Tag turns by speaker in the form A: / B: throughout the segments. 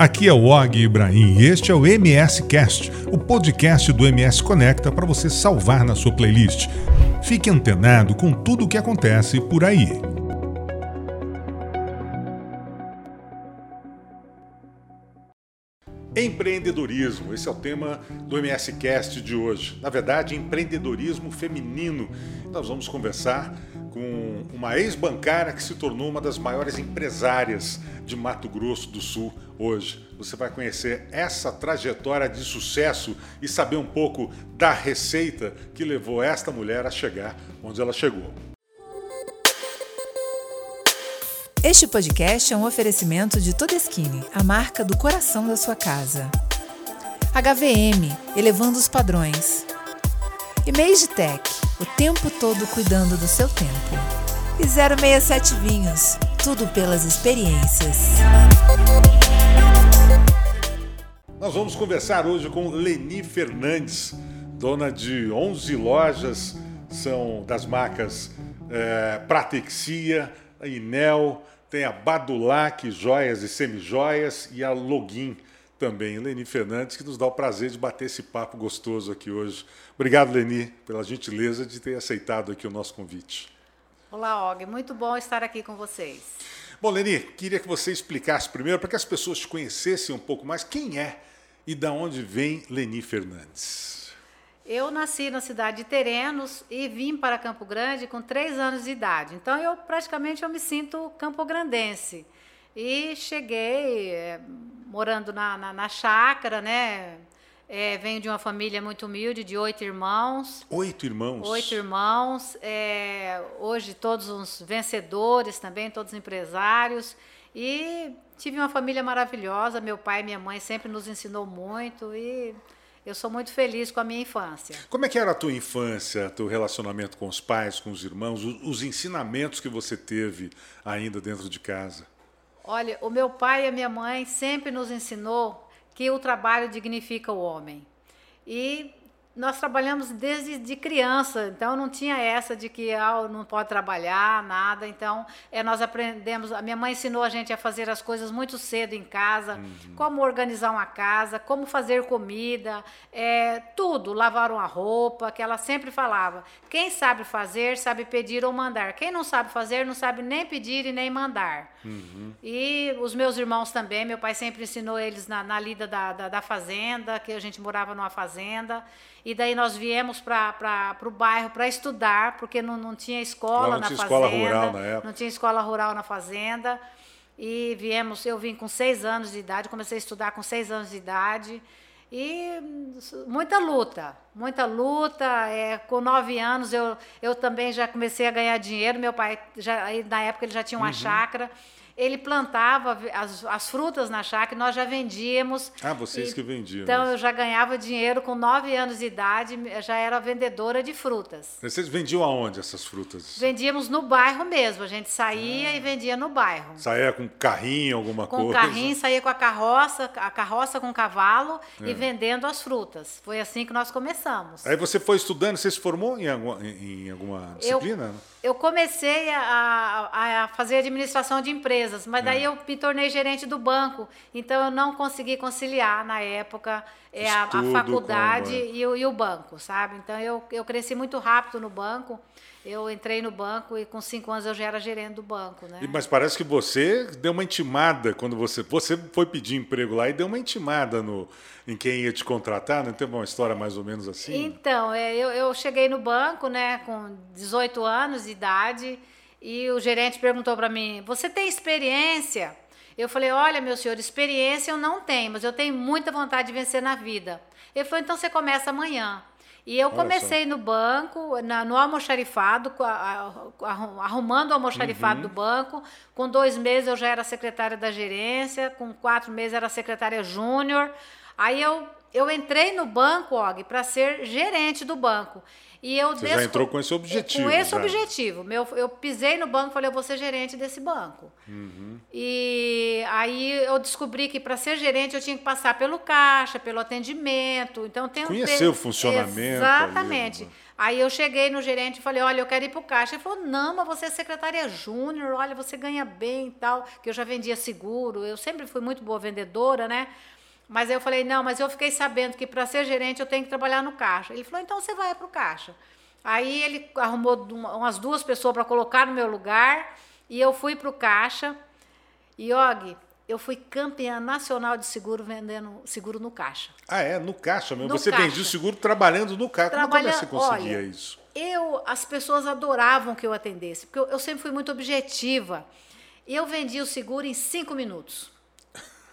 A: Aqui é o Og Ibrahim e este é o MS Cast, o podcast do MS Conecta para você salvar na sua playlist. Fique antenado com tudo o que acontece por aí. Empreendedorismo, esse é o tema do MS Cast de hoje. Na verdade, empreendedorismo feminino. Nós vamos conversar com uma ex-bancária que se tornou uma das maiores empresárias de Mato Grosso do Sul hoje. Você vai conhecer essa trajetória de sucesso e saber um pouco da receita que levou esta mulher a chegar onde ela chegou.
B: Este podcast é um oferecimento de Todeskine, a marca do coração da sua casa. HVM, elevando os padrões. E Mage Tech, o tempo todo cuidando do seu tempo. E 067 Vinhos, tudo pelas experiências.
A: Nós vamos conversar hoje com Leni Fernandes, dona de 11 lojas, são das marcas é, Pratexia, Inel, tem a Badulac, joias e semijoias, e a Login também. Leni Fernandes, que nos dá o prazer de bater esse papo gostoso aqui hoje. Obrigado, Leni, pela gentileza de ter aceitado aqui o nosso convite.
C: Olá, Og. Muito bom estar aqui com vocês.
A: Bom, Leni, queria que você explicasse primeiro, para que as pessoas te conhecessem um pouco mais, quem é e da onde vem Leni Fernandes.
C: Eu nasci na cidade de Terenos e vim para Campo Grande com três anos de idade. Então, eu praticamente eu me sinto campograndense. E cheguei é, morando na, na, na chácara, né? É, venho de uma família muito humilde, de oito irmãos.
A: Oito irmãos?
C: Oito irmãos. É, hoje todos uns vencedores também, todos empresários. E tive uma família maravilhosa. Meu pai e minha mãe sempre nos ensinou muito e eu sou muito feliz com a minha infância.
A: Como é que era a tua infância, teu relacionamento com os pais, com os irmãos, os, os ensinamentos que você teve ainda dentro de casa?
C: Olha, o meu pai e a minha mãe sempre nos ensinou que o trabalho dignifica o homem. E nós trabalhamos desde de criança, então não tinha essa de que ah, não pode trabalhar, nada. Então, é, nós aprendemos. A minha mãe ensinou a gente a fazer as coisas muito cedo em casa, uhum. como organizar uma casa, como fazer comida, é, tudo, lavar uma roupa, que ela sempre falava. Quem sabe fazer, sabe pedir ou mandar. Quem não sabe fazer, não sabe nem pedir e nem mandar. Uhum. E os meus irmãos também, meu pai sempre ensinou eles na, na lida da, da, da fazenda, que a gente morava numa fazenda. E daí nós viemos para o bairro para estudar, porque não, não tinha escola
A: não
C: na
A: tinha
C: fazenda.
A: Escola rural na época.
C: Não tinha escola rural na fazenda. E viemos, eu vim com seis anos de idade, comecei a estudar com seis anos de idade. E muita luta, muita luta. É, com nove anos eu, eu também já comecei a ganhar dinheiro. Meu pai, já, na época, ele já tinha uma uhum. chácara ele plantava as, as frutas na chácara e nós já vendíamos.
A: Ah, vocês e, que vendiam.
C: Então eu já ganhava dinheiro com nove anos de idade, já era vendedora de frutas.
A: Vocês vendiam aonde essas frutas?
C: Vendíamos no bairro mesmo. A gente saía ah. e vendia no bairro.
A: Saía com carrinho, alguma
C: com
A: coisa?
C: Com carrinho, saía com a carroça, a carroça com cavalo é. e vendendo as frutas. Foi assim que nós começamos.
A: Aí você foi estudando, você se formou em alguma, em alguma disciplina?
C: Eu, eu comecei a, a, fazer administração de empresas, mas daí é. eu me tornei gerente do banco. Então eu não consegui conciliar na época é, a, a, faculdade e o, e o, banco, sabe? Então eu, eu cresci muito rápido no banco. Eu entrei no banco e com cinco anos eu já era gerente do banco, né?
A: Mas parece que você deu uma intimada quando você você foi pedir emprego lá e deu uma intimada no em quem ia te contratar, não tem uma história mais ou menos assim?
C: Então, é, eu, eu cheguei no banco, né, com 18 anos de idade e o gerente perguntou para mim: "Você tem experiência?" Eu falei: "Olha, meu senhor, experiência eu não tenho, mas eu tenho muita vontade de vencer na vida." Ele falou: "Então você começa amanhã." E eu comecei no banco, na, no almoxarifado, arrumando o almoxarifado uhum. do banco. Com dois meses eu já era secretária da gerência, com quatro meses era secretária júnior. Aí eu, eu entrei no banco, Og, para ser gerente do banco. E eu
A: Você já entrou com esse objetivo.
C: Com esse
A: já.
C: objetivo. Meu, eu pisei no banco e falei, eu vou ser gerente desse banco. Uhum. E aí eu descobri que para ser gerente eu tinha que passar pelo caixa, pelo atendimento. Então tem
A: Conhecer o funcionamento.
C: Exatamente.
A: Ali?
C: Aí eu cheguei no gerente e falei, olha, eu quero ir para o caixa. Ele falou, não, mas você é secretária júnior, olha, você ganha bem e tal, que eu já vendia seguro, eu sempre fui muito boa vendedora, né? Mas aí eu falei, não, mas eu fiquei sabendo que para ser gerente eu tenho que trabalhar no caixa. Ele falou, então você vai para o caixa. Aí ele arrumou umas duas pessoas para colocar no meu lugar e eu fui para o caixa. E, Og, eu fui campeã nacional de seguro vendendo seguro no caixa.
A: Ah, é? No caixa mesmo?
C: No
A: você
C: caixa.
A: vendia o seguro trabalhando no caixa.
C: Trabalha...
A: Como é que você conseguia
C: Olha,
A: isso?
C: Eu, as pessoas adoravam que eu atendesse, porque eu, eu sempre fui muito objetiva. E eu vendia o seguro em cinco minutos.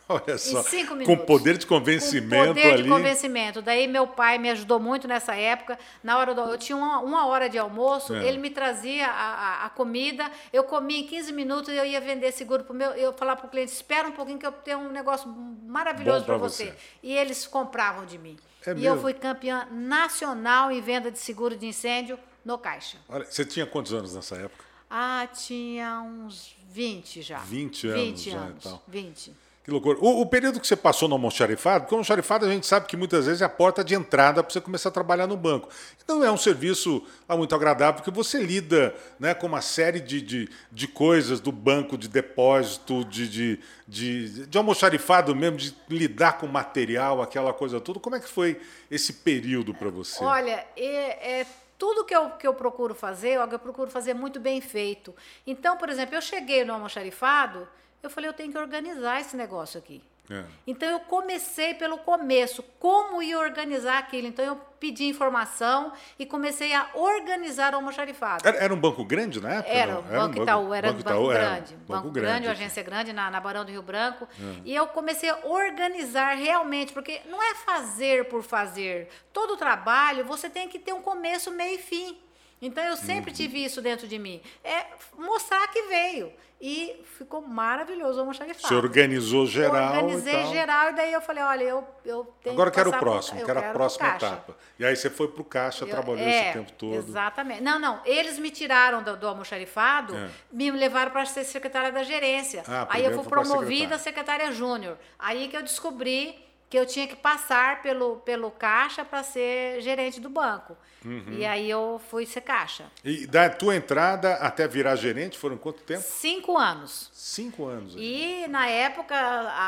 A: Olha só, com poder de convencimento
C: Com poder
A: ali.
C: de convencimento. Daí meu pai me ajudou muito nessa época. Na hora do, eu tinha uma, uma hora de almoço,
A: É.
C: ele me trazia a, a- a comida, eu comia em 15 minutos e eu ia vender seguro para meu. Eu falava para o cliente: espera um pouquinho que eu tenho um negócio maravilhoso para você.
A: você.
C: E eles compravam de mim.
A: É
C: e eu fui campeã nacional em venda de seguro de incêndio no Caixa.
A: Olha, você tinha quantos anos nessa época?
C: Ah, tinha uns 20 já.
A: 20 anos
C: 20
A: já,
C: anos.
A: então.
C: 20.
A: Que loucura. O, o período que você passou no almoxarifado, porque o almoxarifado a gente sabe que muitas vezes é a porta de entrada para você começar a trabalhar no banco. Não é um serviço muito agradável, porque você lida né, com uma série de, de, de coisas do banco, de depósito, de, de, de, de almoxarifado mesmo, de lidar com material, aquela coisa toda. Como é que foi esse período para você?
C: Olha, é, é tudo que eu, que eu procuro fazer, eu procuro fazer muito bem feito. Então, por exemplo, eu cheguei no almoxarifado, eu falei, eu tenho que organizar esse negócio aqui.
A: É.
C: Então eu comecei pelo começo, como ia organizar aquilo. Então eu pedi informação e comecei a organizar o almoxarifado.
A: Era, era um banco grande na época?
C: Era, o Banco Itaú, era
A: Banco
C: banco
A: Itaú, era um
C: grande. Banco, grande, uma agência grande na, na Barão do Rio Branco. E eu comecei a organizar realmente, porque não é fazer por fazer. Todo trabalho você tem que ter um começo, meio e fim. Então eu sempre
A: Uhum.
C: tive isso dentro de mim. É mostrar que veio. E ficou maravilhoso o almoxarifado.
A: Você organizou geral
C: Organizei
A: e
C: geral, e daí eu falei, olha, eu, eu tenho
A: Agora eu
C: que
A: quero o
C: passar pro-
A: próximo,
C: eu
A: quero a próxima etapa. E aí você foi para o caixa,
C: Eu-
A: trabalhou
C: é,
A: esse tempo todo.
C: Exatamente. Não, não. Eles me tiraram do, do almoxarifado,
A: É.
C: me levaram para ser secretária da gerência.
A: Ah,
C: Aí eu fui promovida a secretária júnior. Aí que eu descobri que eu tinha que passar pelo, pelo caixa para ser gerente do banco.
A: Uhum.
C: E aí eu fui ser caixa.
A: E da tua entrada até virar gerente foram quanto tempo?
C: Cinco anos.
A: Cinco anos.
C: E na época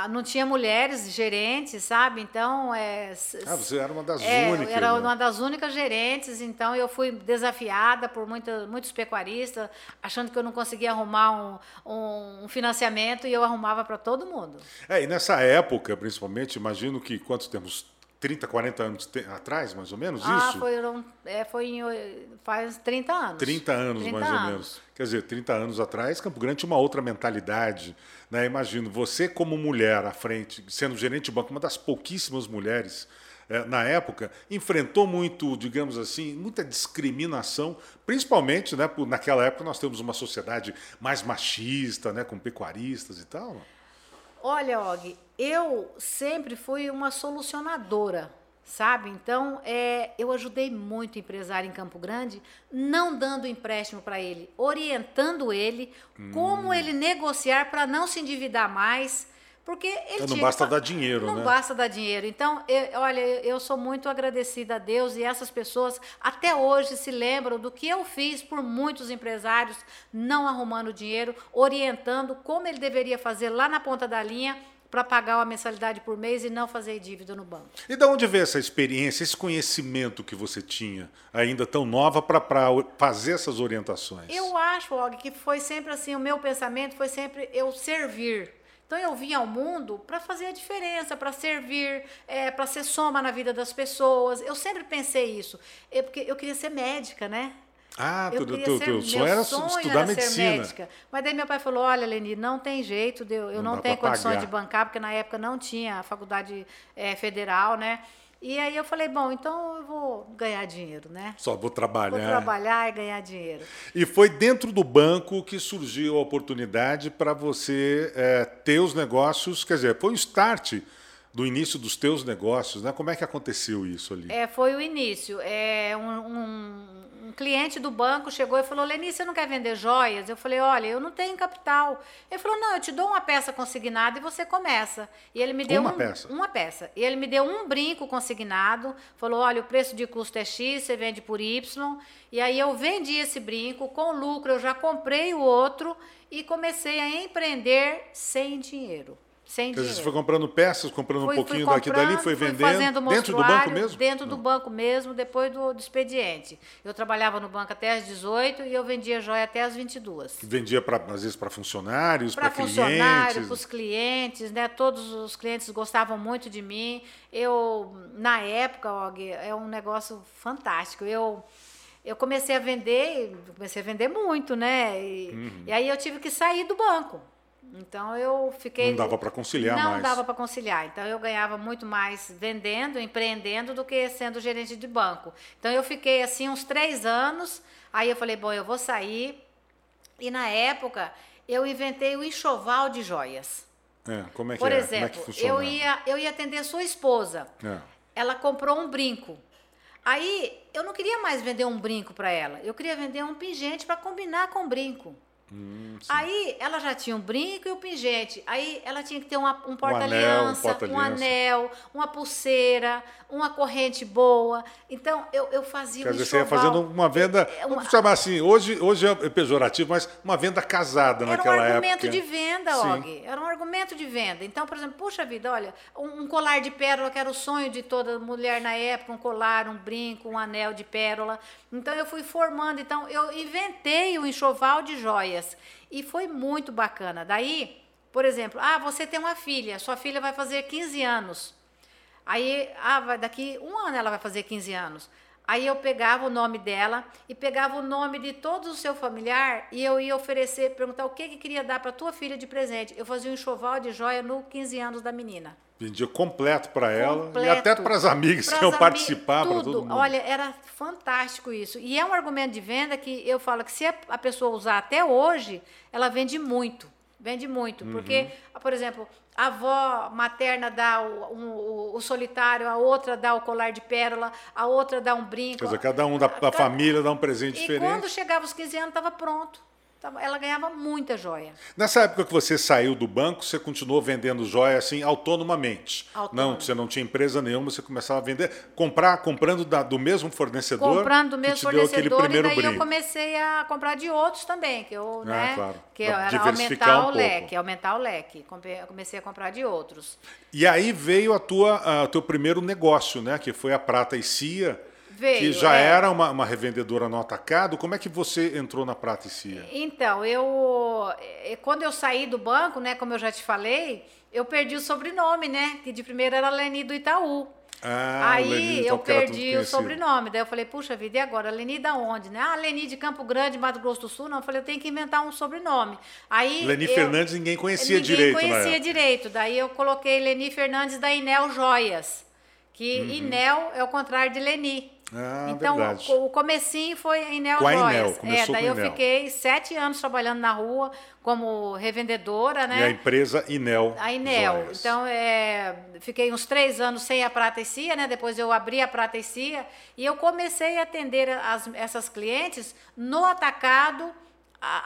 C: não tinha mulheres gerentes, sabe? Então é.
A: Ah, você era uma das
C: É,
A: únicas.
C: era
A: né?
C: uma das únicas gerentes, então eu fui desafiada por muita, muitos pecuaristas, achando que eu não conseguia arrumar um, um- financiamento e eu arrumava para todo mundo.
A: É, e nessa época, principalmente, imagino que quantos temos? 30, 40 anos te- atrás, mais ou menos,
C: Ah,
A: isso?
C: foram, é, foi em, faz 30 anos.
A: 30 anos,
C: 30
A: mais ou
C: anos.
A: menos. Quer dizer, 30 anos atrás, Campo Grande tinha uma outra mentalidade. Né? Imagino, você como mulher à frente, sendo gerente de banco, uma das pouquíssimas mulheres eh, na época, enfrentou muito, digamos assim, muita discriminação, principalmente, né, por, naquela época nós temos uma sociedade mais machista, né, com pecuaristas e tal.
C: Olha, Og, eu sempre fui uma solucionadora, sabe? Então, é, eu ajudei muito o empresário em Campo Grande, não dando empréstimo para ele, orientando ele
A: Hum.
C: como ele negociar para não se endividar mais. Porque ele
A: Então, não basta
C: que
A: dar dinheiro,
C: não
A: né?
C: basta dar dinheiro. Então, eu- olha, eu sou muito agradecida a Deus e essas pessoas até hoje se lembram do que eu fiz por muitos empresários não arrumando dinheiro, orientando como ele deveria fazer lá na ponta da linha para pagar uma mensalidade por mês e não fazer dívida no banco.
A: E da onde veio essa experiência, esse conhecimento que você tinha, ainda tão nova, para fazer essas orientações?
C: Eu acho, Og, que foi sempre assim, o meu pensamento foi sempre eu servir. Então eu vim ao mundo para fazer a diferença, para servir, para ser soma na vida das pessoas. Eu sempre pensei isso. É porque eu queria ser médica, né?
A: Ah,
C: Eu
A: tu, tu, sonho era
C: sonho
A: estudar
C: era ser
A: medicina.
C: médica. Mas daí meu pai falou: olha, Leni, não tem jeito, eu,
A: Não
C: não, tenho condições
A: pagar.
C: de bancar, porque na época não tinha a faculdade eh, federal, né? E aí eu falei, bom, então eu vou ganhar dinheiro, né?
A: Só vou
C: Vou
A: trabalhar.
C: trabalhar e ganhar dinheiro.
A: E foi dentro do banco que surgiu a oportunidade para você eh, ter os negócios, quer dizer, foi o start do início dos teus negócios, né? Como é que aconteceu isso ali?
C: É, foi o início. É, um, um, um cliente do banco chegou e falou: Leni, você não quer vender joias? Eu falei: Olha, eu não tenho capital. Ele falou: Não, eu te dou uma peça consignada e você começa. E ele me deu
A: Uma
C: um-
A: peça?
C: Uma peça. E ele me deu um brinco consignado. Falou: Olha, o preço de custo é X, você vende por Y. E aí eu vendi esse brinco com lucro. Eu já comprei o outro e comecei a empreender sem dinheiro. Sem dinheiro.
A: você foi comprando peças, comprando um
C: Fui- fui
A: pouquinho daqui e dali, foi vendendo
C: fazendo
A: dentro do banco mesmo?
C: Dentro do
A: Não.
C: banco mesmo, depois do, do expediente. Eu trabalhava no banco até às 18 e eu vendia joia até às 22.
A: Vendia pra, às vezes para funcionários, para
C: Para funcionário,
A: clientes.
C: para os clientes, né? Todos os clientes gostavam muito de mim. Eu, na época, Og, é um negócio fantástico. Eu, eu comecei a vender, comecei a vender muito, né? E,
A: Uhum.
C: e aí eu tive que sair do banco. Então eu fiquei.
A: Não dava pra conciliar
C: Não
A: mais.
C: dava para conciliar. Então eu ganhava muito mais vendendo, empreendendo, do que sendo gerente de banco. Então eu fiquei assim uns três anos. Aí eu falei, bom, eu vou sair. E na época eu inventei o enxoval de joias.
A: É, como é que
C: Por
A: é?
C: exemplo,
A: é que
C: eu ia, eu ia atender sua esposa.
A: É.
C: Ela comprou um brinco. Aí eu não queria mais vender um brinco para ela. Eu queria vender um pingente para combinar com o brinco.
A: Hum, sim.
C: Aí ela já tinha um brinco e o pingente. Aí ela tinha que ter uma- um
A: anel, um
C: porta-aliança, um,
A: porta-aliança.
C: anel, uma pulseira, uma corrente boa. Então eu, eu fazia
A: Quer
C: um
A: dizer, você ia fazendo uma venda,
C: É uma-
A: vamos chamar assim, hoje, hoje é pejorativo, mas uma venda casada
C: Era um
A: naquela
C: argumento
A: época.
C: de venda,
A: Sim.
C: Og. Era um argumento de venda. Então, por exemplo, puxa vida, olha, um, um colar de pérola, que era o sonho de toda mulher na época, um colar, um brinco, um anel de pérola. Então, eu fui formando. Então, eu inventei o enxoval de joias. E foi muito bacana. Daí, por exemplo, ah, você tem uma filha, sua filha vai fazer 15 anos. Aí, ah, daqui um ano ela vai fazer 15 anos. Aí eu pegava o nome dela e pegava o nome de todo o seu familiar e eu ia oferecer, perguntar o que que queria dar para tua filha de presente. Eu fazia um enxoval de joia no 15 anos da menina.
A: Vendia completo para ela e até para as amigas que iam participar, para
C: tudo.
A: todo mundo.
C: Olha, era fantástico isso. E é um argumento de venda que eu falo que se a pessoa usar até hoje, ela vende muito. Vende muito.
A: Uhum.
C: Porque, por exemplo, a avó materna dá o, um- o- solitário, a outra dá o colar de pérola, a outra dá um brinco.
A: Quer dizer, cada um da, da
C: Cada-
A: família dá um presente
C: E
A: diferente.
C: quando chegava os 15 anos, estava pronto. Tava- Ela ganhava muita joia.
A: Nessa época que você saiu do banco, você continuou vendendo joia assim autonomamente.
C: Autônomo.
A: Não, você não tinha empresa nenhuma, você começava a vender, comprar, comprando da- do mesmo fornecedor.
C: comprando do mesmo fornecedor e daí eu
A: brinco.
C: comecei a comprar de outros também, que eu,
A: Ah,
C: né,
A: claro.
C: que era aumentar
A: um
C: o
A: pouco.
C: leque, aumentar o leque. Comecei a comprar de outros.
A: E aí veio a tua, a teu primeiro negócio, né? Que foi a Prata e Cia, que
C: Veio,
A: já
C: é.
A: era uma, uma revendedora no atacado. Como é que você entrou na Prata e Cia?
C: Então, eu eh, quando eu saí do banco, né, como eu já te falei, eu perdi o sobrenome, né, que de primeiro era Leni do Itaú.
A: Ah,
C: Aí
A: Leni,
C: eu
A: então, que tudo
C: perdi o sobrenome. Daí eu falei, puxa vida, e agora? Leni da onde? Né? Ah, Leni de Campo Grande, Mato Grosso do Sul. Não, eu falei, eu tenho que inventar um sobrenome. Aí
A: Leni
C: eu-
A: Fernandes ninguém conhecia
C: Ninguém
A: direito na
C: conhecia direito. Daí eu coloquei Leni Fernandes da Inel Joias. Que Inel é o contrário de Leni.
A: Uhum. Ah,
C: então,
A: verdade.
C: o, o comecinho foi Inel
A: Com a. Inel,
C: é,
A: começou
C: daí
A: com
C: eu
A: Inel.
C: fiquei sete anos trabalhando na rua como revendedora, né?
A: E a empresa Inel.
C: A Inel.
A: Joias.
C: Então, é, fiquei uns três anos sem a Prata e Cia, né? Depois eu abri a Prata e Cia e eu comecei a atender as- essas clientes no atacado,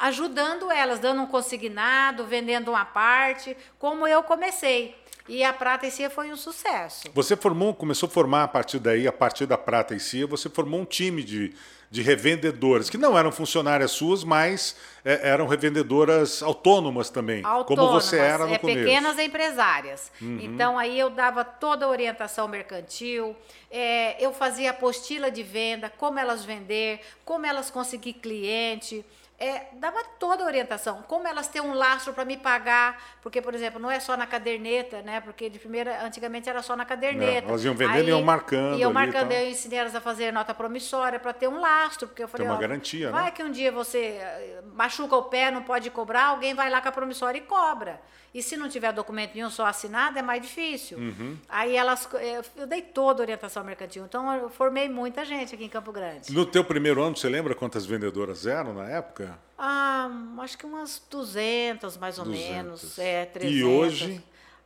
C: ajudando elas, dando um consignado, vendendo uma parte, como eu comecei. E a Prata e Cia foi um sucesso.
A: Você formou, começou a formar a partir daí, a partir da Prata e Cia, você formou um time de, de revendedoras, que não eram funcionárias suas, mas é, eram revendedoras autônomas também, como
C: Autônomas,
A: você era no
C: é,
A: começo. Uhum.
C: pequenas empresárias. Então aí eu dava toda a orientação mercantil, é, eu fazia apostila de venda, como elas vender, como elas conseguir cliente. É, dava toda a orientação, como elas têm um lastro para me pagar, porque, por exemplo, não é só na caderneta, né? Porque de primeira, antigamente era só na caderneta.
A: É, elas iam vendendo e iam marcando
C: Iam marcando, eu ensinei elas a fazer nota promissória para ter um lastro, porque eu falei,
A: uma
C: ó,
A: garantia, né?
C: vai que um dia você eh, machuca o pé, não pode cobrar, alguém vai lá com a promissória e cobra. E se não tiver documento nenhum só assinado, é mais difícil.
A: Uhum.
C: Aí elas, eh, eu dei toda a orientação mercantil. Então eu formei muita gente aqui em Campo Grande.
A: No teu primeiro ano, você lembra quantas vendedoras eram na época?
C: Ah, acho que umas 200 mais ou
A: 200.
C: menos, é, 300.
A: E hoje?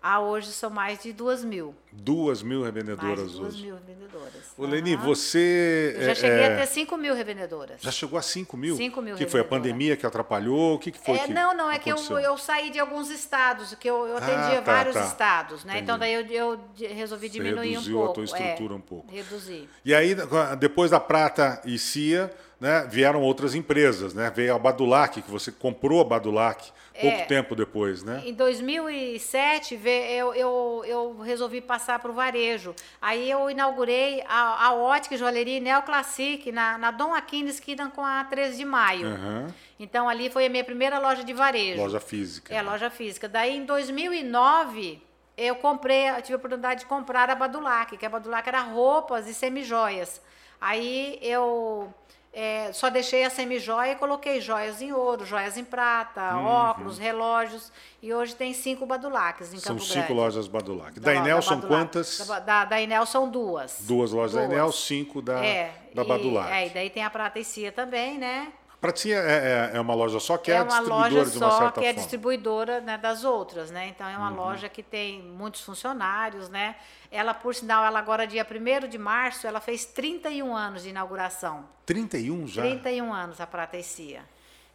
C: Ah, hoje são mais de duas mil.
A: Duas mil revendedoras
C: mais de duas
A: hoje.
C: mil revendedoras.
A: Ô, Leni, você.
C: Eu já
A: é,
C: cheguei
A: é,
C: a ter 5 mil revendedoras.
A: Já chegou a 5 mil?
C: 5 mil
A: Que foi a pandemia que atrapalhou? O que, que foi
C: É,
A: que
C: não, não, é que eu,
A: aconteceu?
C: eu saí de alguns estados, que eu, eu atendia
A: Ah, tá,
C: vários
A: tá.
C: estados, né? Então daí
A: Entendi.
C: eu, eu de- resolvi diminuir
A: reduziu
C: um
A: a
C: pouco.
A: tua estrutura
C: é,
A: um pouco.
C: Reduzir.
A: E aí, depois da Prata e Cia, né, vieram outras empresas, né? Veio a Badulac, que você comprou a Badulac pouco
C: É.
A: tempo depois, né?
C: Em 2007, ve- eu, eu, eu resolvi passar para o varejo. Aí eu inaugurei a, a ótica e joalheria Neoclassic na, na Dom Aquino, esquina com a 13 de maio.
A: Aham.
C: Então ali foi a minha primeira loja de varejo.
A: Loja física.
C: É, loja física. Daí em 2009, eu comprei, eu tive a oportunidade de comprar a Badulac, que a Badulac era roupas e semijoias. Aí eu é, só deixei a semijoia e coloquei joias em ouro, joias em prata, óculos, relógios. E hoje tem cinco Badulacs em
A: São
C: Campo
A: cinco
C: Grande.
A: lojas Badulac.
C: Da-
A: Da Enel
C: da
A: são quantas?
C: Da, da, da Enel são duas.
A: Duas lojas da Enel, cinco da,
C: é,
A: da
C: e-
A: Badulac.
C: É, e daí tem a Prata e Cia também, né?
A: Pratinha é, é, é uma loja só que é,
C: é uma
A: distribuidora
C: loja
A: de uma
C: só
A: certa
C: que é
A: forma.
C: distribuidora né, das outras, né? Então é uma
A: Uhum.
C: loja que tem muitos funcionários, né? Ela, por sinal, ela agora dia 1 de março, ela fez 31 anos de inauguração.
A: 31 já?
C: 31 anos a Prata e Cia.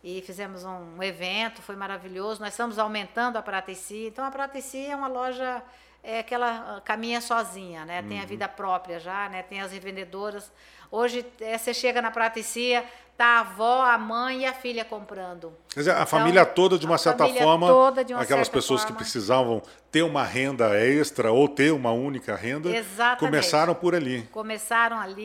C: E fizemos um evento, foi maravilhoso. Nós estamos aumentando a Prata e Cia. Então a Prata e Cia é uma loja é, que ela ah, caminha sozinha, né?
A: Uhum.
C: Tem a vida própria já, né? Tem as revendedoras. Hoje é, você chega na Prata e Cia, tá a avó, a mãe e a filha comprando.
A: Quer dizer, a
C: Então,
A: família toda, de uma certa
C: família
A: forma,
C: toda, de uma
A: aquelas
C: certa
A: pessoas que
C: forma.
A: precisavam ter uma renda extra ou ter uma única renda,
C: Exatamente.
A: começaram por ali.
C: Começaram ali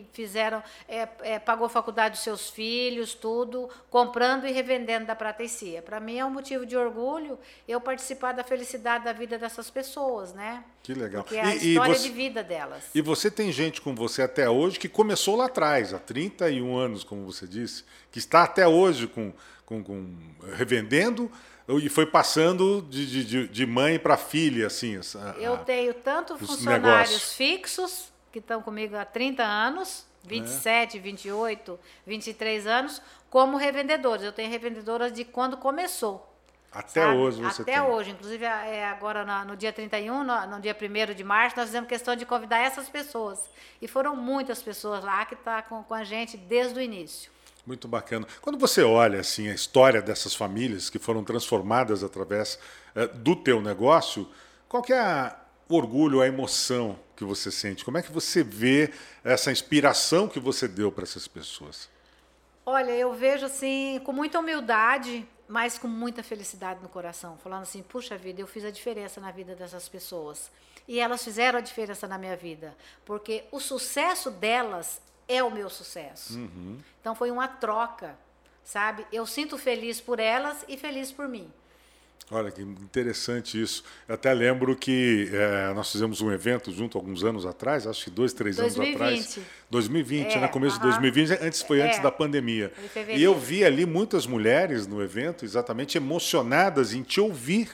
C: e fizeram, é, é, pagou a faculdade dos seus filhos, tudo, comprando e revendendo da Prata e Cia. Para mim é um motivo de orgulho eu participar da felicidade da vida dessas pessoas, né?
A: Que legal.
C: Porque é a
A: E- e
C: história
A: você-
C: de vida delas.
A: E você tem gente com você até hoje que começou lá atrás, há 31 anos, como você disse, que está até hoje com, com, com- revendendo e foi passando de, de- de, mãe para filha, assim.
C: Eu
A: a-
C: tenho tanto
A: os
C: funcionários
A: negócios.
C: fixos, que estão comigo há 30 anos,
A: É.
C: 27, 28, 23 anos, como revendedores. Eu tenho revendedoras de quando começou.
A: Até
C: sabe?
A: hoje você
C: Até
A: tem.
C: hoje. Inclusive, é, agora na- no dia 31, no, no dia 1 de março, nós fizemos questão de convidar essas pessoas. E foram muitas pessoas lá que estão com, com a gente desde o início.
A: Muito bacana. Quando você olha assim a história dessas famílias que foram transformadas através eh, do teu negócio, qual que é a- o orgulho, a emoção que você sente? Como é que você vê essa inspiração que você deu para essas pessoas?
C: Olha, eu vejo assim, com muita humildade, mas com muita felicidade no coração, falando assim: puxa vida, eu fiz a diferença na vida dessas pessoas. E elas fizeram a diferença na minha vida, porque o sucesso delas é o meu sucesso. Então foi uma troca, sabe? Eu sinto feliz por elas e feliz por mim.
A: Olha que interessante isso. Eu até lembro que eh, nós fizemos um evento junto alguns anos atrás, acho que dois, três anos
C: 2020.
A: atrás. 2020,
C: É,
A: né? Começo de
C: aham.
A: 2020, antes foi antes
C: É,
A: da pandemia. E eu vi ali muitas mulheres no evento, exatamente emocionadas em te ouvir,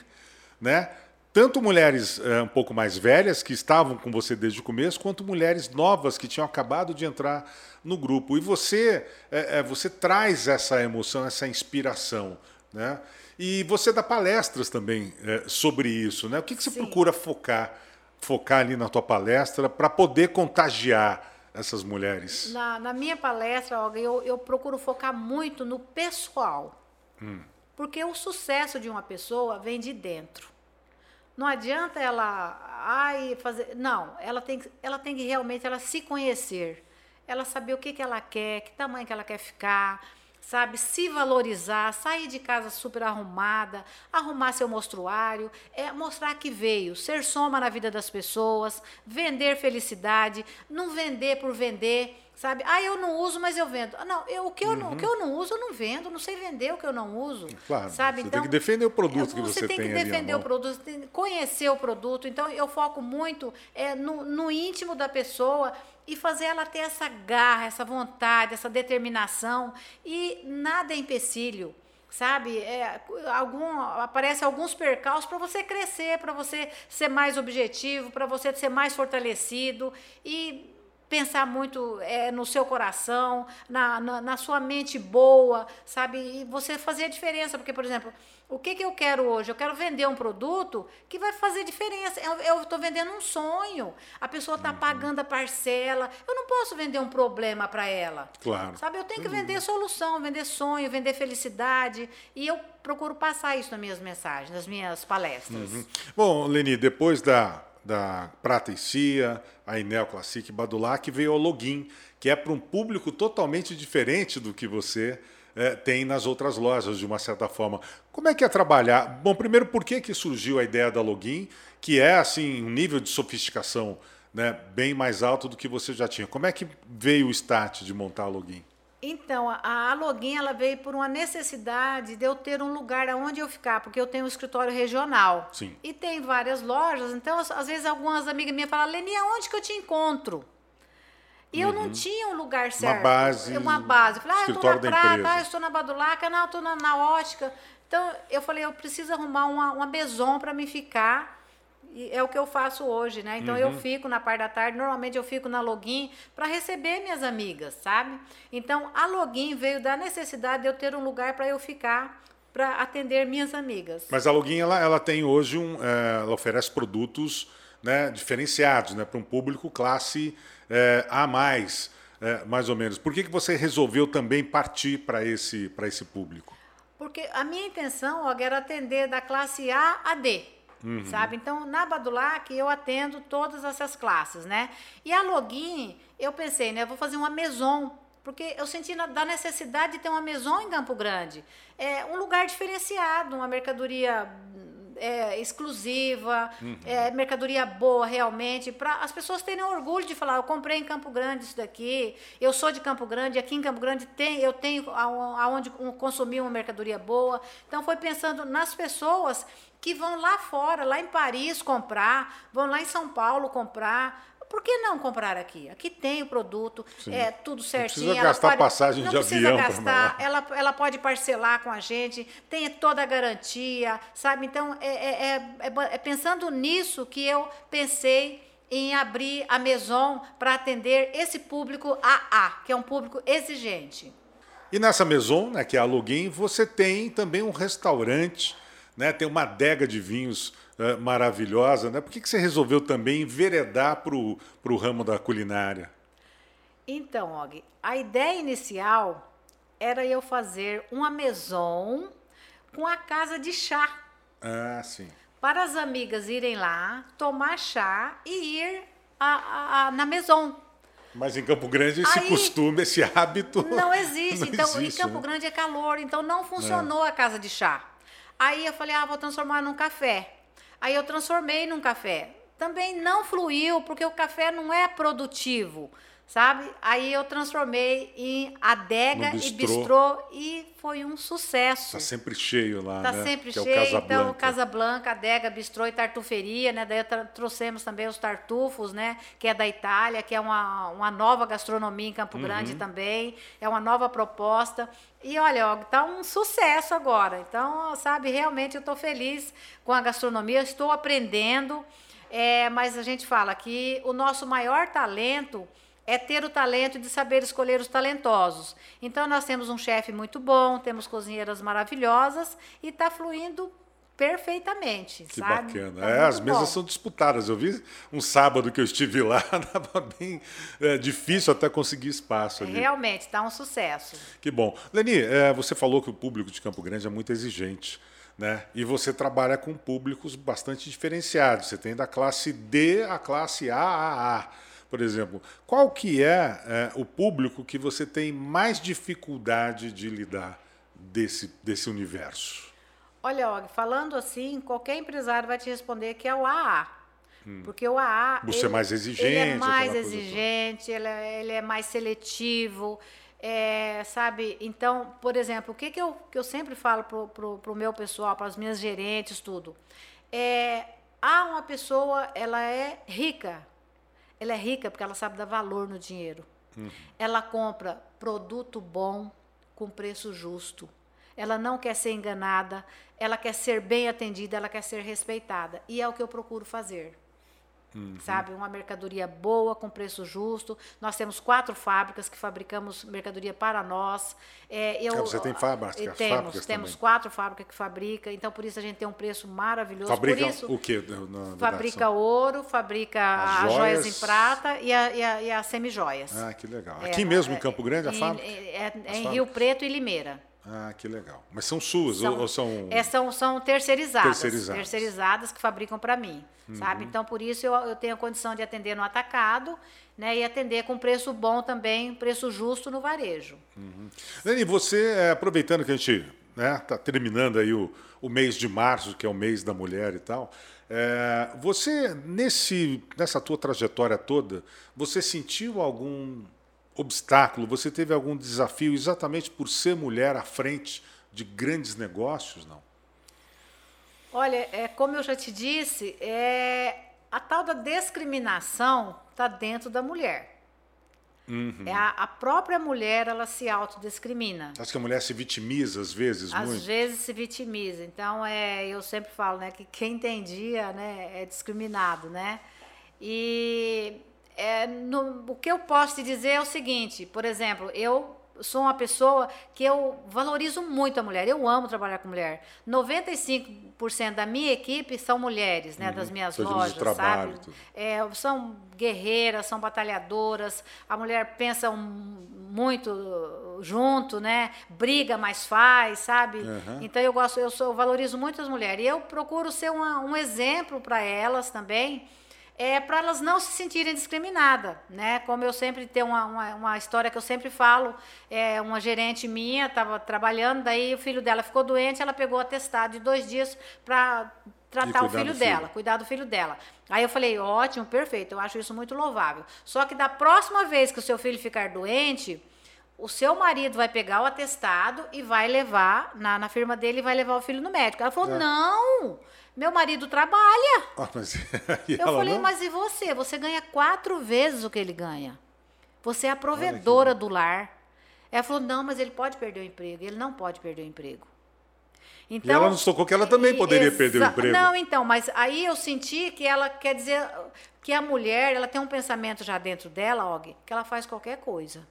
A: né? Tanto mulheres eh, um pouco mais velhas que estavam com você desde o começo, quanto mulheres novas que tinham acabado de entrar no grupo. E você, eh, eh, você traz essa emoção, essa inspiração, né? E você dá palestras também eh, sobre isso, né? O que, que você
C: Sim.
A: procura focar, focar ali na tua palestra para poder contagiar essas mulheres?
C: Na, na minha palestra, Olga, eu, eu procuro focar muito no pessoal. Porque o sucesso de uma pessoa vem de dentro. Não adianta ela ai, fazer. Não, ela tem, que- ela tem que realmente ela se conhecer. Ela saber o que, que ela quer, que tamanho que ela quer ficar, sabe? Se valorizar, sair de casa super arrumada, arrumar seu mostruário, é mostrar que veio, ser soma na vida das pessoas, vender felicidade, não vender por vender, sabe? Ah, eu não uso, mas eu vendo. Ah, Não, eu, o, que eu não, o que eu não uso, eu não vendo, não sei vender o que eu não uso.
A: Claro,
C: sabe?
A: você
C: Então,
A: tem que defender o produto que
C: você
A: você
C: tem
A: tem
C: que defender o produto, tem que conhecer o produto. Então, eu foco muito é, no, no íntimo da pessoa e fazer ela ter essa garra, essa vontade, essa determinação. E nada é empecilho. Sabe, é, algum, aparece alguns percalços para você crescer, para você ser mais objetivo, para você ser mais fortalecido. E pensar muito é, no seu coração, na, na, na, sua mente boa, sabe? E você fazer a diferença. Porque, por exemplo, o que, que eu quero hoje? Eu quero vender um produto que vai fazer diferença. Eu estou vendendo um sonho. A pessoa está uhum. pagando a parcela. Eu não posso vender um problema para ela.
A: Claro.
C: Sabe? Eu tenho que vender solução, vender sonho, vender felicidade. E eu procuro passar isso nas minhas mensagens, nas minhas palestras.
A: Uhum. Bom, Leni, depois da, da Prata e Cia, a Inel Classic Badulac, veio o Login, que é para um público totalmente diferente do que você é, tem nas outras lojas, de uma certa forma. Como é que é trabalhar? Bom, primeiro, por que, que surgiu a ideia da Login, que é assim um nível de sofisticação né, bem mais alto do que você já tinha? Como é que veio o start de montar a Login?
C: Então, a, Login ela veio por uma necessidade de eu ter um lugar aonde eu ficar, porque eu tenho um escritório regional.
A: Sim.
C: E tem várias lojas, então às vezes algumas amigas minhas falam, Leni, aonde que eu te encontro? E uhum. eu não uhum. tinha um lugar certo.
A: Uma base.
C: Uma base. Eu falei, ah, eu estou na prata, ah, eu estou na badulaca, não, eu estou na, na, ótica. Então, eu falei, eu preciso arrumar uma, uma maison para me ficar. E é o que eu faço hoje, né? Então, uhum. eu fico na parte da tarde, normalmente eu fico na Login para receber minhas amigas, sabe? Então, a Login veio da necessidade de eu ter um lugar para eu ficar para atender minhas amigas.
A: Mas a Login, ela, ela tem hoje um... É, ela oferece produtos né, diferenciados né, para um público classe é, a mais, é, mais ou menos. Por que, que você resolveu também partir para esse, esse público?
C: Porque a minha intenção Og, era atender da classe A a D. Uhum. Sabe? Então, na Badulac, eu atendo todas essas classes, né? E a Login, eu pensei, né? Eu vou fazer uma maison porque eu senti na, da necessidade de ter uma maison em Campo Grande. É um lugar diferenciado, uma mercadoria é, exclusiva, uhum. é, mercadoria boa realmente, para as pessoas terem orgulho de falar, eu comprei em Campo Grande isso daqui, eu sou de Campo Grande, aqui em Campo Grande tem, eu tenho aonde consumir uma mercadoria boa. Então foi pensando nas pessoas que vão lá fora, lá em Paris comprar, vão lá em São Paulo comprar, por que não comprar aqui? Aqui tem o produto, Sim. é tudo certinho.
A: Não precisa gastar
C: pode,
A: passagem
C: não
A: de
C: precisa
A: avião.
C: Gastar, ela, ela pode parcelar com a gente, tem toda a garantia, sabe? Então, é, é, é, é pensando nisso que eu pensei em abrir a Maison para atender esse público AA, que é um público exigente.
A: E nessa Maison, né, que é a Login, você tem também um restaurante, né, tem uma adega de vinhos uh, maravilhosa, né? Por que, que você resolveu também enveredar para o ramo da culinária?
C: Então, Og, a ideia inicial era eu fazer uma maison com a casa de chá.
A: Ah, sim.
C: Para as amigas irem lá, tomar chá e ir a, a, a, na maison.
A: Mas em Campo Grande esse Aí, costume, esse hábito.
C: Não existe. Não então, existe, em Campo né? Grande é calor, então não funcionou é. a casa de chá. Aí eu falei, ah, vou transformar num café. Aí eu transformei num café. Também não fluiu, porque o café não é produtivo sabe? Aí eu transformei em adega bistrô. e bistrô e foi um sucesso.
A: Tá sempre cheio lá,
C: tá
A: né?
C: sempre que cheio. É Casa então, Casa Blanca, adega, bistrô e tartuferia, né? Daí trouxemos também os tartufos, né? Que é da Itália, que é uma, uma nova gastronomia em Campo uhum. Grande também. É uma nova proposta. E olha, ó, tá um sucesso agora. Então, sabe, realmente eu estou feliz com a gastronomia, estou aprendendo. É, mas a gente fala que o nosso maior talento é ter o talento de saber escolher os talentosos. Então, nós temos um chefe muito bom, temos cozinheiras maravilhosas e está fluindo perfeitamente,
A: que
C: sabe?
A: bacana. Tá é, as mesas bom. são disputadas. Eu vi um sábado que eu estive lá, estava bem é, difícil até conseguir espaço ali.
C: Realmente, está um sucesso.
A: Que bom. Leni, é, você falou que o público de Campo Grande é muito exigente. Né? E você trabalha com públicos bastante diferenciados. Você tem da classe D à classe AAA por exemplo, qual que é, é, o público que você tem mais dificuldade de lidar desse, desse universo?
C: Olha, Og, falando assim, qualquer empresário vai te responder que é o AA. Hum. Porque o AA.
A: Você é ele, é mais exigente.
C: Ele é mais exigente, ele é, ele é, mais seletivo. É, sabe? Então, por exemplo, o que, que, eu, que eu sempre falo para o meu pessoal, para as minhas gerentes, tudo. É, há uma pessoa, ela é rica, ela é rica porque ela sabe dar valor no dinheiro. Uhum. Ela compra produto bom com preço justo. Ela não quer ser enganada, ela quer ser bem atendida, ela quer ser respeitada. E é o que eu procuro fazer. Uhum. Sabe, uma mercadoria boa, com preço justo. Nós temos quatro fábricas que fabricamos mercadoria para nós.
A: É, eu, você tem fábricas?
C: Temos, fábricas temos também. quatro fábricas que fabricam, então por isso a gente tem um preço maravilhoso.
A: Fabrica
C: isso,
A: o quê?
C: Na, fabrica ouro, fabrica as, as joias. joias. em prata e a, e a, e a semi-joias.
A: Ah, que legal. É, Aqui é, mesmo em Campo Grande, a
C: em,
A: fábrica?
C: É, é em Rio Preto e Limeira.
A: Ah, que legal. Mas são suas são, ou são...
C: É, são, são terceirizadas. Terceirizadas. Terceirizadas que fabricam para mim, uhum. sabe? Então, por isso, eu, eu tenho a condição de atender no atacado né, e atender com preço bom também, preço justo no varejo.
A: Uhum. Leni, você, é, aproveitando que a gente está né, tá terminando aí o, o mês de março, que é o mês da mulher e tal, é, você, nesse, nessa tua trajetória toda, você sentiu algum obstáculo, você teve algum desafio exatamente por ser mulher à frente de grandes negócios, não?
C: Olha, é, como eu já te disse, é, a tal da discriminação está dentro da mulher. Uhum. É a, a, própria mulher ela se autodiscrimina.
A: Acho que a mulher se vitimiza às vezes
C: às
A: muito.
C: Às vezes se vitimiza. Então é, eu sempre falo, né, que quem tem dia, né, é discriminado, né? E é, no, o que eu posso te dizer é o seguinte, por exemplo, eu sou uma pessoa que eu valorizo muito a mulher, eu amo trabalhar com mulher. 95% da minha equipe são mulheres, né, uhum. das minhas lojas, trabalho, sabe? É, são guerreiras, são batalhadoras, a mulher pensa um, muito junto, né? Briga, mas faz, sabe? Uhum. Então eu gosto, eu, sou, eu valorizo muito as mulheres. E eu procuro ser uma, um exemplo para elas também é para elas não se sentirem discriminadas, né? Como eu sempre tenho uma, uma, uma, história que eu sempre falo, é uma gerente minha estava trabalhando, daí o filho dela ficou doente, ela pegou atestado de dois dias para tratar o filho, filho dela, cuidar do filho dela. Aí eu falei, ótimo, perfeito, eu acho isso muito louvável. Só que da próxima vez que o seu filho ficar doente, o seu marido vai pegar o atestado e vai levar na, na firma dele e vai levar o filho no médico. Ela falou, é. não, meu marido trabalha. Ah, mas... eu falei, não? mas e você? Você ganha quatro vezes o que ele ganha. Você é a provedora do lar. Ela falou, não, mas ele pode perder o emprego. Ele não pode perder o emprego.
A: Então, e ela nos tocou que ela também poderia perder o emprego.
C: Não, então, mas aí eu senti que ela quer dizer que a mulher, ela tem um pensamento já dentro dela, Og, que ela faz qualquer coisa.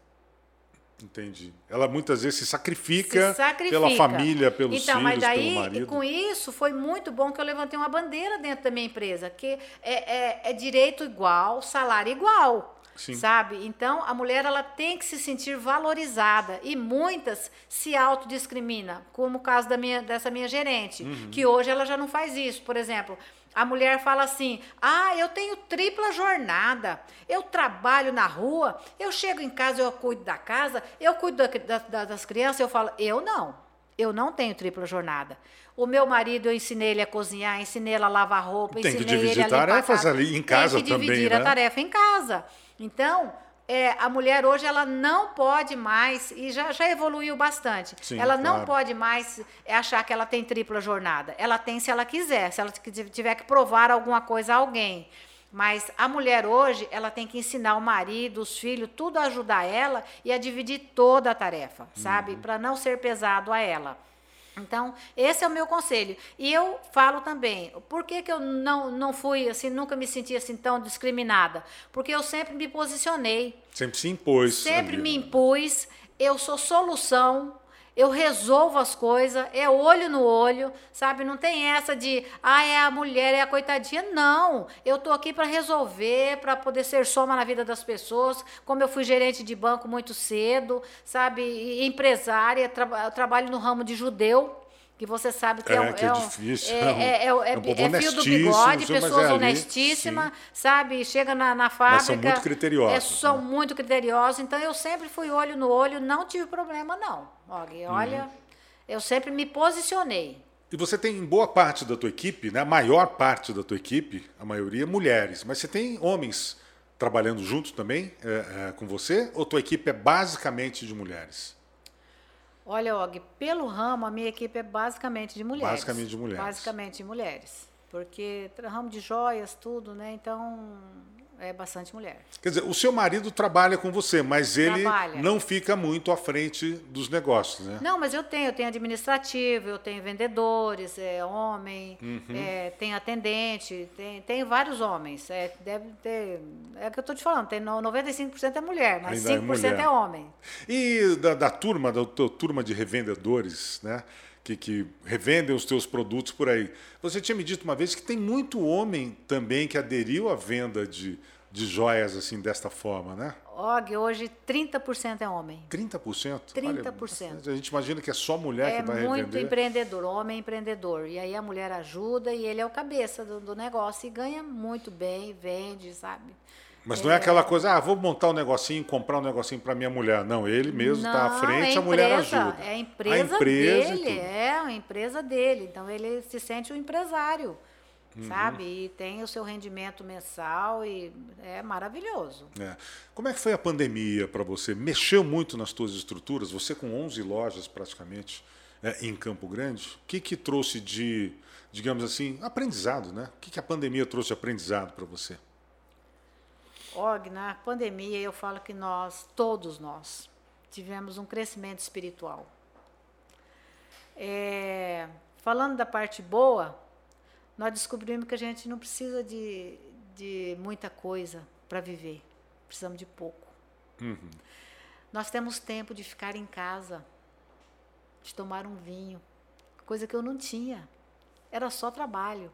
A: Entendi. Ela muitas vezes se sacrifica, se sacrifica. pela família, pelos então, filhos, mas daí, pelo marido.
C: E com isso foi muito bom que eu levantei uma bandeira dentro da minha empresa, que é, é, é direito igual, salário igual. Sim. Sabe? Então, a mulher ela tem que se sentir valorizada e muitas se autodiscrimina, como o caso da minha, dessa minha gerente, uhum. que hoje ela já não faz isso. Por exemplo, a mulher fala assim: ah, eu tenho tripla jornada, eu trabalho na rua, eu chego em casa, eu cuido da casa, eu cuido da, da, das crianças. Eu falo: eu não, eu não tenho tripla jornada. O meu marido, eu ensinei ele a cozinhar, ensinei ele a lavar roupa,
A: Tem
C: ensinei
A: que dividir ele a tarefas ali em casa
C: também. Tem que
A: dividir
C: né? a tarefa em casa. Então, é, a mulher hoje ela não pode mais, e já, já evoluiu bastante, Sim, ela claro. não pode mais achar que ela tem tripla jornada. Ela tem se ela quiser, se ela tiver que provar alguma coisa a alguém. Mas a mulher hoje, ela tem que ensinar o marido, os filhos, tudo a ajudar ela e a dividir toda a tarefa, sabe? Uhum. Para não ser pesado a ela. Então, esse é o meu conselho. E eu falo também, por que, que eu não, não fui assim, nunca me senti assim tão discriminada? Porque eu sempre me posicionei.
A: Sempre se impôs.
C: Sempre me impus. Eu sou solução eu resolvo as coisas, é olho no olho, sabe? Não tem essa de, ah, é a mulher, é a coitadinha. Não, eu tô aqui para resolver, para poder ser soma na vida das pessoas. Como eu fui gerente de banco muito cedo, sabe? E empresária, tra trabalho no ramo de judeu que você sabe que é, é, um,
A: que é, é difícil.
C: É, é, é, é, é fio do bigode, pessoas honestíssimas, sabe? Chega na, na fábrica. Mas
A: são muito criteriosos.
C: É, são né? muito criteriosos. Então eu sempre fui olho no olho, não tive problema, não. Olha, olha uhum. eu sempre me posicionei.
A: E você tem boa parte da tua equipe, né? a maior parte da tua equipe, a maioria mulheres, mas você tem homens trabalhando junto também é, é, com você? Ou tua equipe é basicamente de mulheres?
C: Olha, Og, pelo ramo, a minha equipe é basicamente de mulheres.
A: Basicamente de mulheres.
C: Basicamente de mulheres. Porque ramo de joias, tudo, né? Então, é bastante mulher.
A: Quer dizer, o seu marido trabalha com você, mas ele
C: Trabalha.
A: não fica muito à frente dos negócios, né?
C: Não, mas eu tenho, eu tenho administrativo, eu tenho vendedores, é homem,
A: Uhum.
C: é, tem atendente, tem, tem vários homens. É, deve ter. É o que eu estou te falando, tem no- 95% é mulher, mas
A: Ainda é
C: 5%
A: mulher.
C: é homem.
A: E da, da turma, da tua turma de revendedores, né? Que, que revendem os teus produtos por aí. Você tinha me dito uma vez que tem muito homem também que aderiu à venda de, de joias assim desta forma, né?
C: Og, hoje 30% é homem.
A: 30%?
C: 30%.
A: Olha, a gente imagina que é só mulher
C: É
A: que vai
C: muito
A: revender.
C: empreendedor, homem empreendedor. E aí a mulher ajuda e ele é o cabeça do, do negócio e ganha muito bem, vende, sabe?
A: Mas não é aquela coisa, ah, vou montar um negocinho, comprar um negocinho para minha mulher. Não, ele mesmo está à frente,
C: é
A: a mulher
C: empresa,
A: ajuda.
C: É a empresa,
A: empresa e
C: dele, é a empresa dele. Então ele se sente um empresário,
A: Uhum.
C: sabe? E tem o seu rendimento mensal e é maravilhoso.
A: É. Como é que foi a pandemia para você? Mexeu muito nas tuas estruturas? Você com 11 lojas praticamente é, em Campo Grande, o que que trouxe de, digamos assim, aprendizado, né? O que que a pandemia trouxe de aprendizado para você?
C: Og, na pandemia eu falo que nós, todos nós, tivemos um crescimento espiritual. É, falando da parte boa, nós descobrimos que a gente não precisa de, de muita coisa para viver, precisamos de pouco. Nós temos tempo de ficar em casa, de tomar um vinho, coisa que eu não tinha, era só trabalho.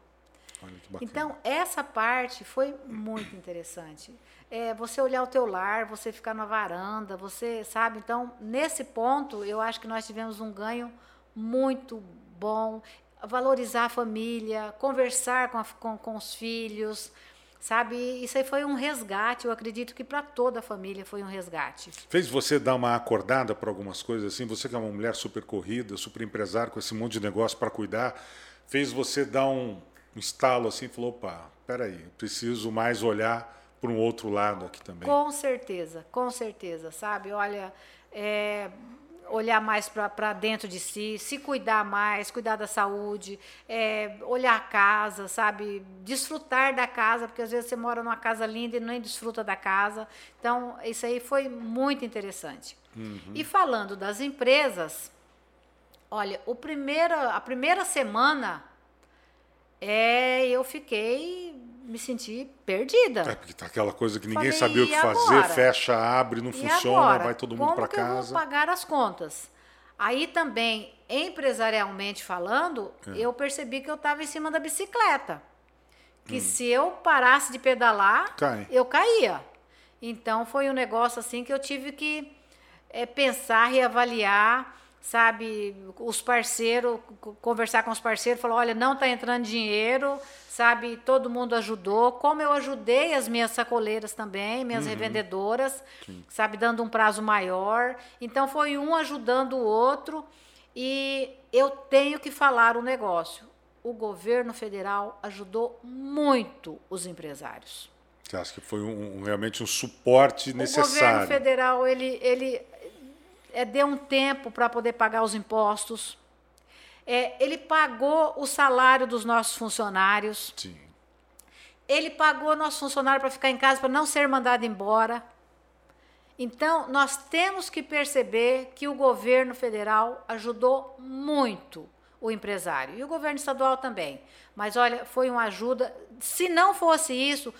A: Olha que bacana.
C: Então, essa parte foi muito interessante. É, você olhar o teu lar, você ficar na varanda, você sabe? Então, nesse ponto, eu acho que nós tivemos um ganho muito bom. Valorizar a família, conversar com, a- com, com os filhos, sabe? Isso aí foi um resgate. Eu acredito que para toda a família foi um resgate.
A: Fez você dar uma acordada para algumas coisas assim? Você que é uma mulher super corrida, super empresária com esse monte de negócio para cuidar, fez você dar um, um estalo assim, e falou, opa, peraí, preciso mais olhar para um outro lado aqui também.
C: Com certeza, com certeza, sabe? Olha, é, olhar mais para dentro de si, se cuidar mais, cuidar da saúde, é, olhar a casa, sabe? Desfrutar da casa, porque às vezes você mora numa casa linda e nem desfruta da casa. Então, isso aí foi muito interessante. E falando das empresas, olha, o primeiro, a primeira semana é, eu fiquei, me senti perdida.
A: É, porque tá aquela coisa que ninguém
C: Falei,
A: sabia o que
C: "E
A: fazer,
C: agora?
A: fecha, abre, não
C: E
A: funciona,
C: agora,
A: vai todo mundo
C: como
A: para casa.
C: pagar as contas? Aí também, empresarialmente falando,
A: É.
C: eu percebi que eu estava em cima da bicicleta. Que
A: Hum.
C: se eu parasse de pedalar,
A: Cai.
C: eu caía. Então foi um negócio assim que eu tive que eh, pensar, reavaliar, sabe, os parceiros, co- conversar com os parceiros, falar, olha, não está entrando dinheiro, sabe, todo mundo ajudou, como eu ajudei as minhas sacoleiras também, minhas revendedoras, sabe, dando um prazo maior. Então foi um ajudando o outro e eu tenho que falar o negócio. O governo federal ajudou muito os empresários.
A: Você acha que foi um- um- realmente um suporte
C: O governo
A: necessário?
C: federal ele, ele é, deu um tempo para poder pagar os impostos. É, ele pagou o salário dos nossos funcionários.
A: Sim.
C: Ele pagou nosso funcionário para ficar em casa, para não ser mandado embora. Então, nós temos que perceber que o governo federal ajudou muito o empresário e o governo estadual também. Mas olha, foi uma ajuda. Se não fosse isso,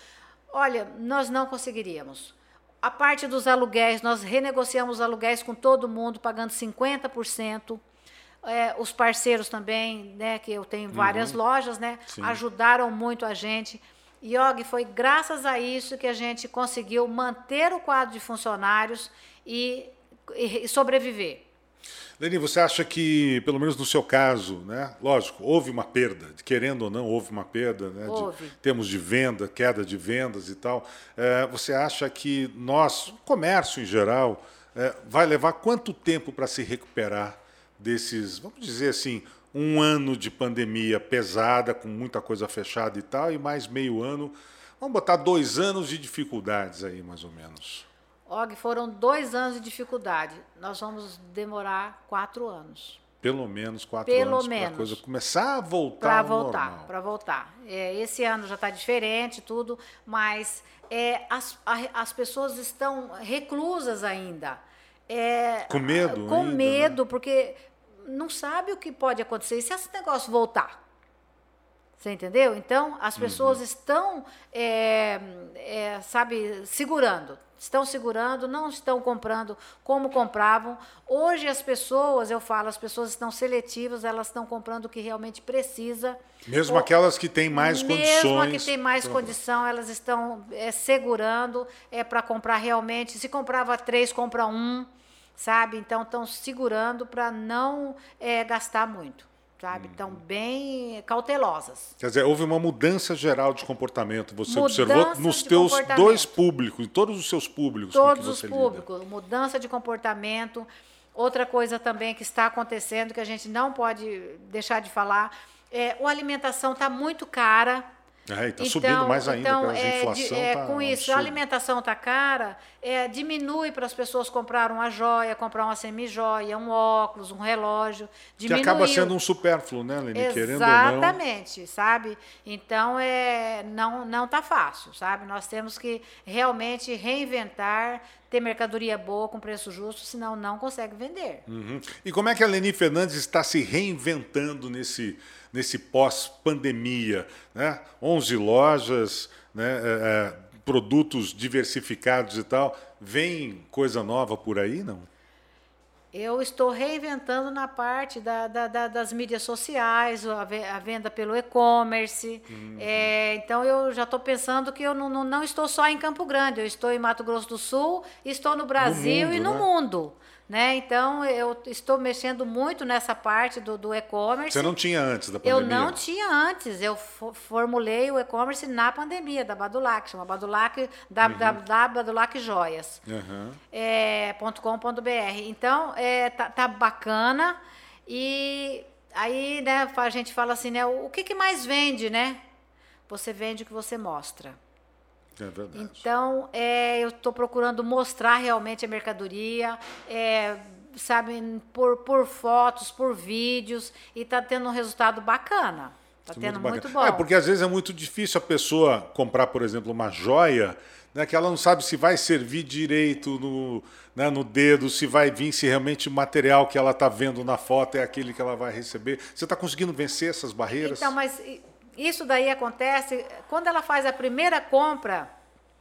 C: olha, nós não conseguiríamos. A parte dos aluguéis, nós renegociamos os aluguéis com todo mundo, pagando 50%. É, os parceiros também, né, que eu tenho várias lojas, né,
A: Sim.
C: ajudaram muito a gente. E, Og, foi graças a isso que a gente conseguiu manter o quadro de funcionários e, e sobreviver.
A: Leni, você acha que, pelo menos no seu caso, né? Lógico, houve uma perda, querendo ou não, houve uma perda, né?
C: Houve.
A: De termos de venda, queda de vendas e tal. É, você acha que nós, o comércio em geral, é, vai levar quanto tempo para se recuperar desses, vamos dizer assim, um ano de pandemia pesada, com muita coisa fechada e tal, e mais meio ano, vamos botar dois anos de dificuldades aí, mais ou menos.
C: Og, foram dois anos de dificuldade. Nós vamos demorar quatro anos.
A: Pelo menos quatro
C: Pelo
A: anos
C: menos.
A: para a coisa começar a voltar
C: Para voltar, para voltar. É, esse ano já está diferente, tudo, mas é, as, a- as pessoas estão reclusas ainda. É,
A: Com medo
C: Com
A: ainda, né?
C: medo, porque não sabe o que pode acontecer. E se esse negócio voltar? Você entendeu? Então, as pessoas
A: Uhum.
C: estão, é, é, sabe, segurando. Estão segurando, não estão comprando como compravam. Hoje, as pessoas, eu falo, as pessoas estão seletivas, elas estão comprando o que realmente precisa.
A: Mesmo
C: Ou-
A: aquelas que têm mais
C: Mesmo
A: condições.
C: a que tem mais
A: Então,
C: condição, elas estão é, segurando é, para comprar realmente. Se comprava três, compra um, sabe? Então, estão segurando para não é, gastar muito, sabe? Estão
A: Uhum.
C: bem cautelosas.
A: Quer dizer, houve uma mudança geral de comportamento. Você
C: Mudança
A: observou nos teus dois públicos, em todos os seus públicos
C: Todos os
A: você lida.
C: públicos, mudança de comportamento. Outra coisa também que está acontecendo, que a gente não pode deixar de falar, é a alimentação está muito cara.
A: É, está subindo mais ainda,
C: então,
A: causa da
C: é,
A: inflação.
C: é,
A: tá
C: com isso, a
A: absurdo.
C: alimentação está cara, é, diminui para as pessoas comprar uma joia, comprar uma semi-joia, um óculos, um relógio.
A: Que
C: Diminuiu.
A: acaba sendo um supérfluo, né, Leni? Querendo ou não.
C: Exatamente, sabe? Então é não não tá fácil, sabe? Nós temos que realmente reinventar, ter mercadoria boa com preço justo, senão não consegue vender.
A: Uhum. E como é que a Leni Fernandes está se reinventando nesse, nesse pós-pandemia? Né? 11 lojas, né? é, é, produtos diversificados e tal. Vem coisa nova por aí, não?
C: Eu estou reinventando na parte da, da- da- das mídias sociais, a, ve- a venda pelo e-commerce. É, então, eu já estou pensando que eu não, não, não estou só em Campo Grande, eu estou em Mato Grosso do Sul, estou no Brasil
A: mundo,
C: e no
A: né?
C: mundo. Né? Então, eu estou mexendo muito nessa parte do, do e-commerce.
A: Você não tinha antes da
C: Eu
A: pandemia?
C: não tinha antes, eu fo- formulei o e-commerce na pandemia da Badulac, chama Badulac, www.badulac Joias
A: Aham.
C: é. Então, é, tá, tá bacana. E aí, né, a gente fala assim, né, o que, que mais vende, né? Você vende o que você mostra.
A: É verdade.
C: Então, é, eu estou procurando mostrar realmente a mercadoria, é, sabe, por, por fotos, por vídeos, e está tendo um resultado bacana. Está tendo muito,
A: bacana.
C: bom.
A: É, porque às vezes é muito difícil a pessoa comprar, por exemplo, uma joia, né, que ela não sabe se vai servir direito no, né, no dedo, se vai vir, se realmente o material que ela está vendo na foto é aquele que ela vai receber. Você está conseguindo vencer essas barreiras?
C: Então, mas isso daí acontece quando ela faz a primeira compra,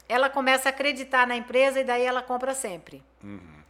C: ela começa a acreditar na empresa e daí ela compra sempre.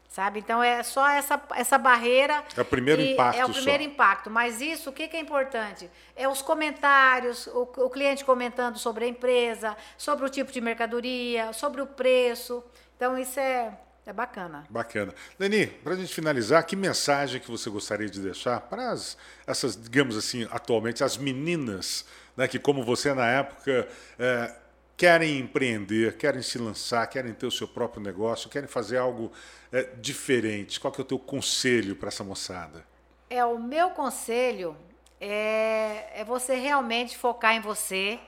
C: Sabe? Então é só essa, essa barreira.
A: É o primeiro impacto
C: É o primeiro
A: só.
C: impacto. Mas isso, o que, que é importante? É os comentários, o, o cliente comentando sobre a empresa, sobre o tipo de mercadoria, sobre o preço. Então, isso é, é bacana.
A: Bacana. Leni, para a gente finalizar, que mensagem que você gostaria de deixar para as, essas, digamos assim, atualmente, as meninas, né, que como você na época é, querem empreender, querem se lançar, querem ter o seu próprio negócio, querem fazer algo é, diferente. Qual que é o teu conselho para essa moçada?
C: É, o meu conselho é, é você realmente focar em você,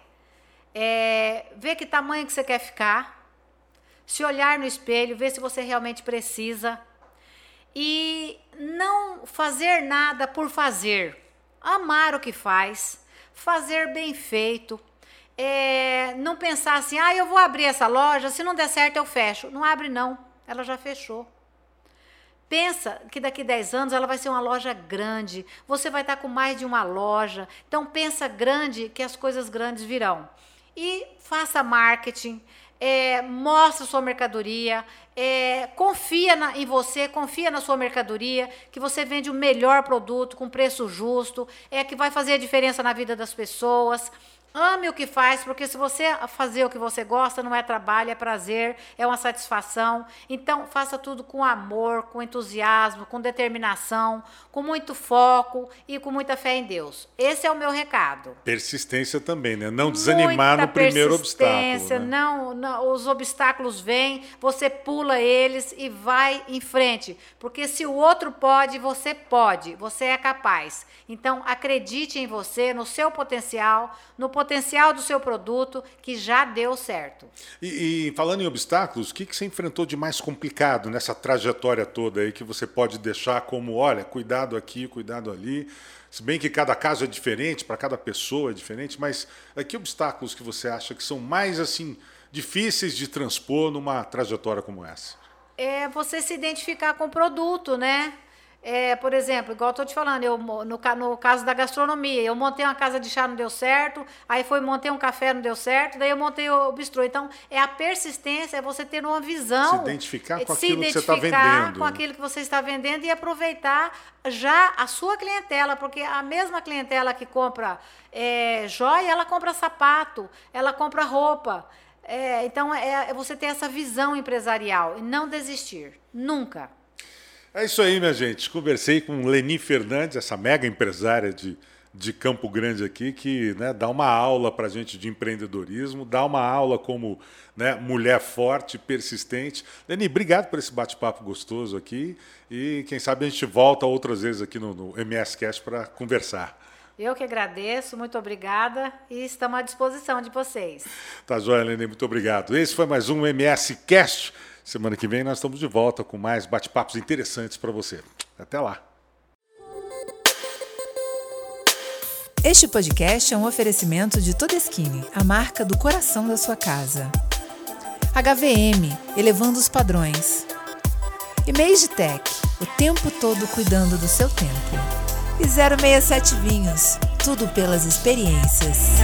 C: é, ver que tamanho que você quer ficar, se olhar no espelho, ver se você realmente precisa e não fazer nada por fazer. Amar o que faz, fazer bem feito. É, não pensar assim, ah, eu vou abrir essa loja, se não der certo eu fecho. Não abre não, ela já fechou. Pensa que daqui 10 anos ela vai ser uma loja grande, você vai estar com mais de uma loja. Então pensa grande que as coisas grandes virão. E faça marketing, é, mostra sua mercadoria, é, confia na- em você, confia na sua mercadoria, que você vende o melhor produto com preço justo, é que vai fazer a diferença na vida das pessoas. Ame o que faz, porque se você fazer o que você gosta, não é trabalho, é prazer, é uma satisfação. Então, faça tudo com amor, com entusiasmo, com determinação, com muito foco e com muita fé em Deus. Esse é o meu recado.
A: Persistência também, né? Não desanimar
C: Muita
A: no primeiro
C: persistência,
A: obstáculo. Né?
C: Não, não, os obstáculos vêm, você pula eles e vai em frente. Porque se o outro pode, você pode, você é capaz. Então, acredite em você, no seu potencial, no potencial potencial do seu produto que já deu certo.
A: E, e falando em obstáculos, o que, que você enfrentou de mais complicado nessa trajetória toda aí que você pode deixar como, olha, cuidado aqui, cuidado ali? Se bem que cada caso é diferente, para cada pessoa é diferente, mas é, que obstáculos que você acha que são mais assim difíceis de transpor numa trajetória como essa?
C: É você se identificar com o produto, né? É, por exemplo, igual eu tô te falando, eu, no, no caso da gastronomia, eu montei uma casa de chá, não deu certo, aí foi, montei um café, não deu certo, daí eu montei o bistrô. Então, é a persistência, é você ter uma visão.
A: Se identificar com aquilo que você está vendendo.
C: com aquilo que você está vendendo e aproveitar já a sua clientela, porque a mesma clientela que compra é, joia, ela compra sapato, ela compra roupa. É, então, é, é você ter essa visão empresarial e não desistir. Nunca.
A: É isso aí, minha gente. Conversei com Leni Fernandes, essa mega empresária de, de Campo Grande aqui, que né, dá uma aula para a gente de empreendedorismo, dá uma aula como né, mulher forte, persistente. Leni, obrigado por esse bate-papo gostoso aqui e quem sabe a gente volta outras vezes aqui no, no MS para conversar.
C: Eu que agradeço, muito obrigada e estamos à disposição de vocês.
A: Tá joia, Leni, muito obrigado. Esse foi mais um MS Cast. Semana que vem nós estamos de volta com mais bate-papos interessantes para você. Até lá.
B: Este podcast é um oferecimento de Todeskine, a marca do coração da sua casa. HVM, elevando os padrões. E Tech, o tempo todo cuidando do seu tempo. E 067 Vinhos, tudo pelas experiências.